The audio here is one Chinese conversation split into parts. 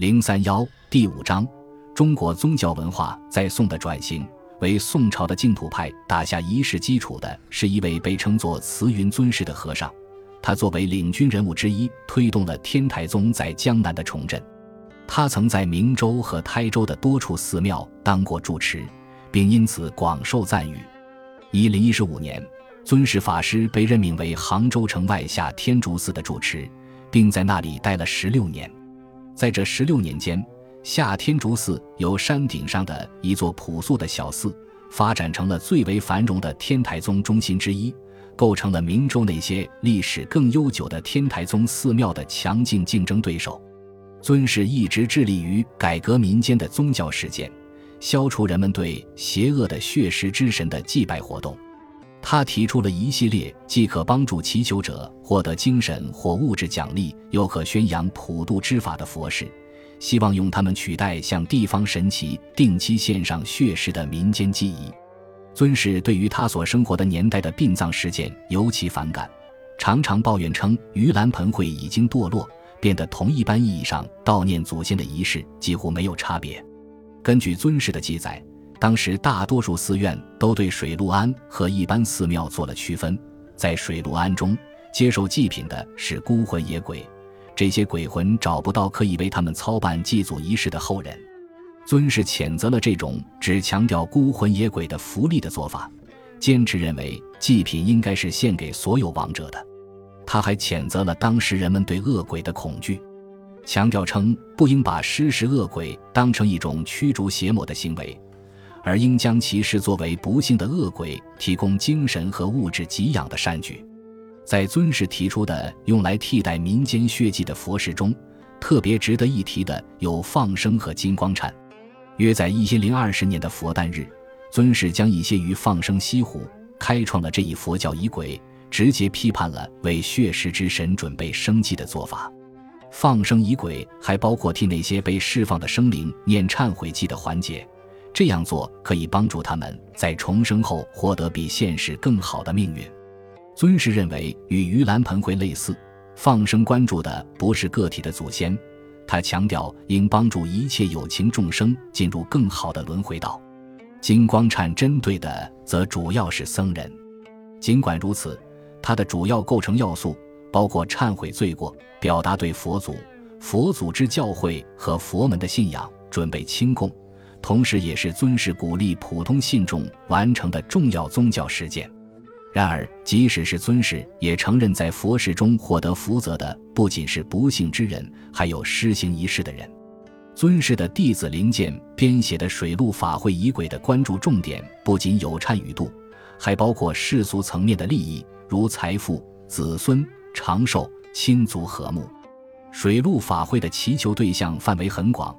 零三幺第五章：中国宗教文化在宋的转型。为宋朝的净土派打下仪式基础的是一位被称作慈云尊师的和尚，他作为领军人物之一，推动了天台宗在江南的重振。他曾在明州和台州的多处寺庙当过住持，并因此广受赞誉。一零一十五年，尊师法师被任命为杭州城外下天竺寺的住持，并在那里待了十六年。在这十六年间，下天竺寺由山顶上的一座朴素的小寺，发展成了最为繁荣的天台宗中心之一，构成了明州那些历史更悠久的天台宗寺庙的强劲竞争对手。尊师一直致力于改革民间的宗教实践，消除人们对邪恶的血食之神的祭拜活动。他提出了一系列既可帮助祈求者获得精神或物质奖励，又可宣扬普度之法的佛事。希望用它们取代向地方神祇定期献上血食的民间祭仪。尊师对于他所生活的年代的殡葬事件尤其反感，常常抱怨称盂兰盆会已经堕落，变得同一般意义上悼念祖先的仪式几乎没有差别。根据尊师的记载，当时大多数寺院都对水陆庵和一般寺庙做了区分，在水陆庵中接受祭品的是孤魂野鬼。这些鬼魂找不到可以为他们操办祭祖仪式的后人，尊师谴责了这种只强调孤魂野鬼的福利的做法，坚持认为祭品应该是献给所有亡者的。他还谴责了当时人们对恶鬼的恐惧，强调称不应把施食恶鬼当成一种驱逐邪魔的行为，而应将其视作为不幸的恶鬼提供精神和物质给养的善举。在尊师提出的用来替代民间血祭的佛事中，特别值得一提的有放生和金光忏。约在一千零二十年的佛诞日，尊师将一些鱼放生西湖，开创了这一佛教仪轨，直接批判了为血食之神准备生祭的做法。放生仪轨还包括替那些被释放的生灵念忏悔祭的环节，这样做可以帮助他们在重生后获得比现实更好的命运。尊师认为，与盂兰盆会类似，放生关注的不是个体的祖先，他强调应帮助一切有情众生进入更好的轮回道。金光忏针对的则主要是僧人。尽管如此，它的主要构成要素包括忏悔罪过、表达对佛祖、佛祖之教诲和佛门的信仰、准备清供，同时也是尊师鼓励普通信众完成的重要宗教实践。然而，即使是尊师，也承认在佛事中获得福泽的不仅是不幸之人，还有施行仪式的人。尊师的弟子灵鉴编写的水陆法会仪轨的关注重点不仅有忏与度，还包括世俗层面的利益，如财富、子孙长寿、亲族和睦。水陆法会的祈求对象范围很广，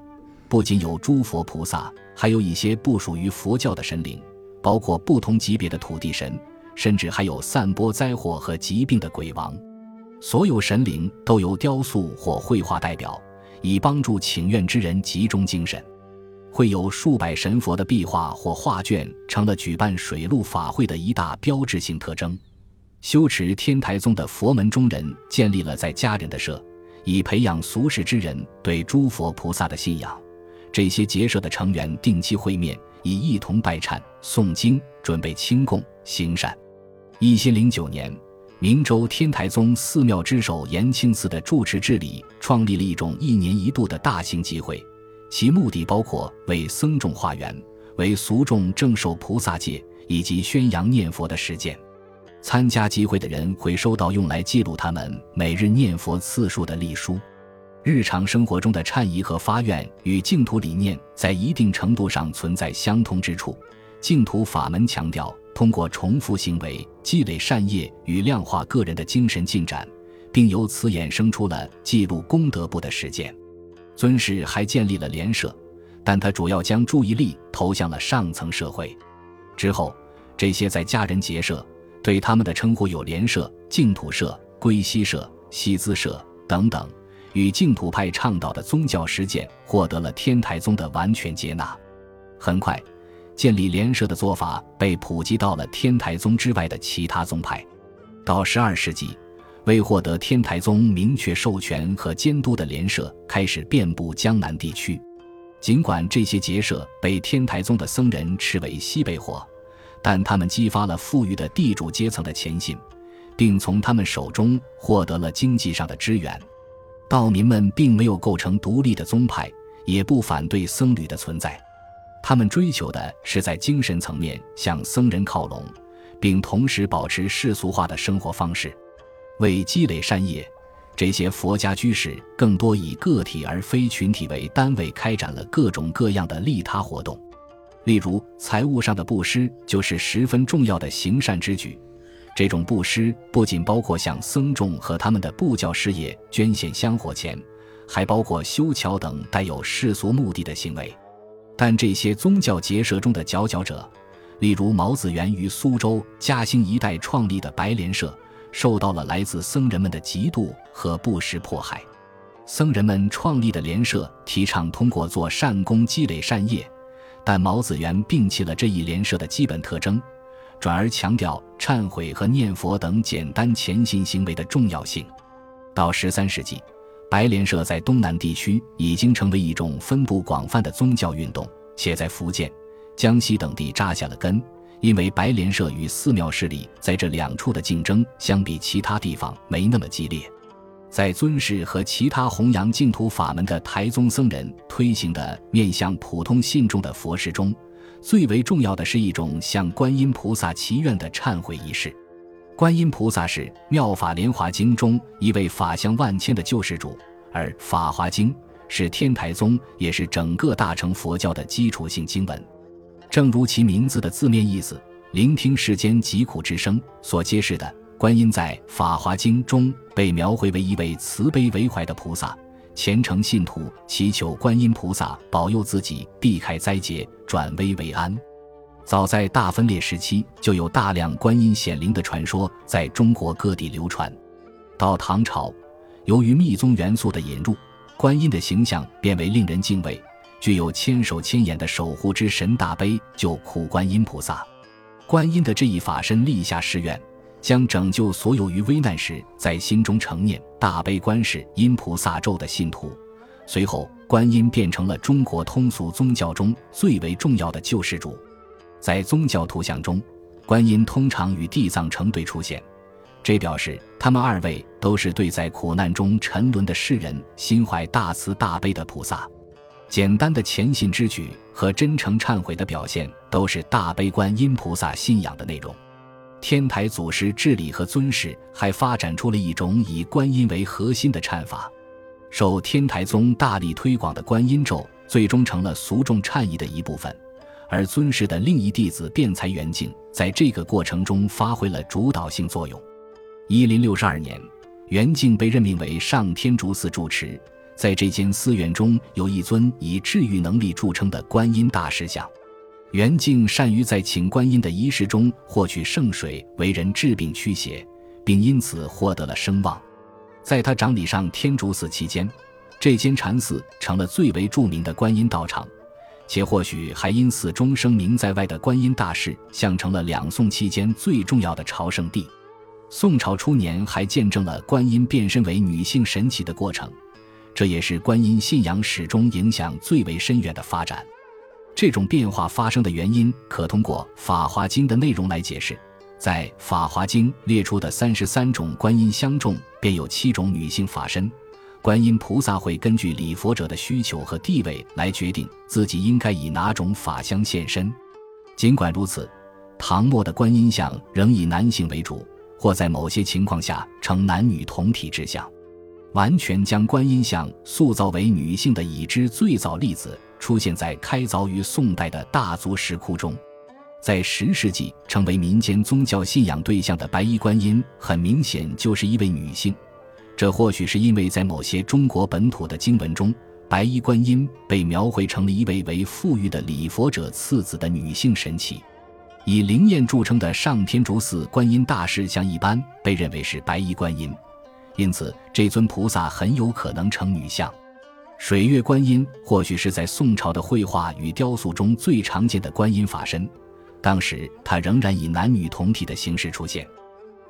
不仅有诸佛菩萨，还有一些不属于佛教的神灵，包括不同级别的土地神。甚至还有散播灾祸和疾病的鬼王，所有神灵都由雕塑或绘画代表，以帮助请愿之人集中精神。会有数百神佛的壁画或画卷，成了举办水陆法会的一大标志性特征。修持天台宗的佛门中人建立了在家人的社，以培养俗世之人对诸佛菩萨的信仰。这些结社的成员定期会面，以一同拜忏、诵经、准备清供、行善。一千零九年，明州天台宗寺庙之首延庆寺的住持智礼创立了一种一年一度的大型集会，其目的包括为僧众化缘、为俗众正受菩萨戒以及宣扬念佛的实践。参加集会的人会收到用来记录他们每日念佛次数的历书。日常生活中的忏仪和发愿与净土理念在一定程度上存在相通之处。净土法门强调。通过重复行为积累善业与量化个人的精神进展，并由此衍生出了记录功德簿的实践。尊师还建立了联社，但他主要将注意力投向了上层社会。之后，这些在家人结社，对他们的称呼有联社、净土社、归西社、西资社等等，与净土派倡导的宗教实践获得了天台宗的完全接纳。很快。建立联社的做法被普及到了天台宗之外的其他宗派。到十二世纪，未获得天台宗明确授权和监督的莲社开始遍布江南地区。尽管这些结社被天台宗的僧人斥为西北货，但他们激发了富裕的地主阶层的虔信，并从他们手中获得了经济上的支援。道民们并没有构成独立的宗派，也不反对僧侣的存在。他们追求的是在精神层面向僧人靠拢，并同时保持世俗化的生活方式。为积累善业，这些佛家居士更多以个体而非群体为单位，开展了各种各样的利他活动。例如，财务上的布施就是十分重要的行善之举。这种布施不仅包括向僧众和他们的布教事业捐献香火钱，还包括修桥等带有世俗目的的行为。但这些宗教结社中的佼佼者，例如毛子元于苏州嘉兴一带创立的白莲社，受到了来自僧人们的嫉妒和不时迫害。僧人们创立的莲社提倡通过做善功积累善业，但毛子元摒弃了这一莲社的基本特征，转而强调忏悔和念佛等简单虔信行为的重要性。到十三世纪。白莲社在东南地区已经成为一种分布广泛的宗教运动，且在福建、江西等地扎下了根。因为白莲社与寺庙势力在这两处的竞争，相比其他地方没那么激烈。在尊师和其他弘扬净土法门的台宗僧人推行的面向普通信众的佛事中，最为重要的是一种向观音菩萨祈愿的忏悔仪式。观音菩萨是《妙法莲华经》中一位法相万千的救世主，而《法华经》是天台宗也是整个大乘佛教的基础性经文。正如其名字的字面意思“聆听世间疾苦之声”所揭示的，观音在《法华经》中被描绘为一位慈悲为怀的菩萨，虔诚信徒祈求观音菩萨保佑自己避开灾劫，转危为安。早在大分裂时期，就有大量观音显灵的传说在中国各地流传。到唐朝，由于密宗元素的引入，观音的形象变为令人敬畏，具有千手千眼的守护之神大悲救苦观音菩萨。观音的这一法身立下誓愿，将拯救所有于危难时在心中成念大悲观世音菩萨咒的信徒。随后，观音变成了中国通俗宗教中最为重要的救世主。在宗教图像中，观音通常与地藏成对出现，这表示他们二位都是对在苦难中沉沦的世人心怀大慈大悲的菩萨。简单的虔信之举和真诚忏悔的表现，都是大悲观音菩萨信仰的内容。天台祖师智理和尊师还发展出了一种以观音为核心的忏法，受天台宗大力推广的观音咒，最终成了俗众忏意的一部分。而尊师的另一弟子辩才圆净，在这个过程中发挥了主导性作用。一零六十二年，圆净被任命为上天竺寺住持，在这间寺院中有一尊以治愈能力著称的观音大师像。圆净善于在请观音的仪式中获取圣水，为人治病驱邪，并因此获得了声望。在他掌理上天竺寺期间，这间禅寺成了最为著名的观音道场。且或许还因寺中声名在外的观音大士，象成了两宋期间最重要的朝圣地。宋朝初年还见证了观音变身为女性神奇的过程，这也是观音信仰史中影响最为深远的发展。这种变化发生的原因，可通过《法华经》的内容来解释。在《法华经》列出的三十三种观音相中，便有七种女性法身。观音菩萨会根据礼佛者的需求和地位来决定自己应该以哪种法相现身。尽管如此，唐末的观音像仍以男性为主，或在某些情况下呈男女同体之相。完全将观音像塑造为女性的已知最早例子出现在开凿于宋代的大足石窟中。在十世纪成为民间宗教信仰对象的白衣观音，很明显就是一位女性。这或许是因为在某些中国本土的经文中，白衣观音被描绘成了一位为富裕的礼佛者赐子的女性神奇。以灵验著称的上天竺寺观音大士像一般被认为是白衣观音，因此这尊菩萨很有可能成女像。水月观音或许是在宋朝的绘画与雕塑中最常见的观音法身，当时它仍然以男女同体的形式出现。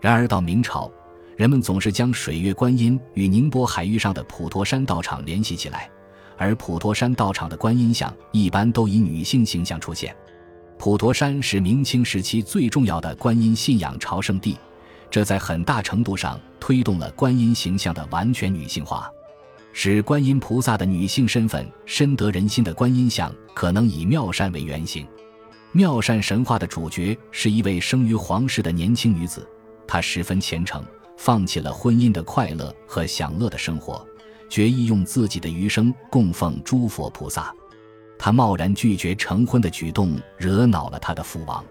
然而到明朝。人们总是将水月观音与宁波海域上的普陀山道场联系起来，而普陀山道场的观音像一般都以女性形象出现。普陀山是明清时期最重要的观音信仰朝圣地，这在很大程度上推动了观音形象的完全女性化，使观音菩萨的女性身份深得人心的观音像可能以妙善为原型。妙善神话的主角是一位生于皇室的年轻女子，她十分虔诚，放弃了婚姻的快乐和享乐的生活，决意用自己的余生供奉诸佛菩萨。她贸然拒绝成婚的举动惹恼了她的父王，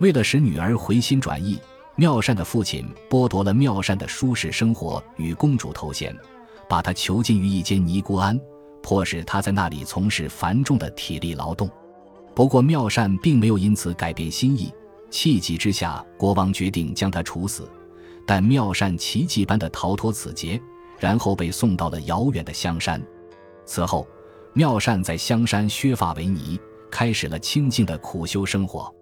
为了使女儿回心转意，妙善的父亲剥夺了妙善的舒适生活与公主头衔，把他囚禁于一间尼姑庵，迫使他在那里从事繁重的体力劳动。不过，妙善并没有因此改变心意。气急之下，国王决定将他处死。但妙善奇迹般的逃脱此劫，然后被送到了遥远的香山。此后，妙善在香山削发为尼，开始了清静的苦修生活。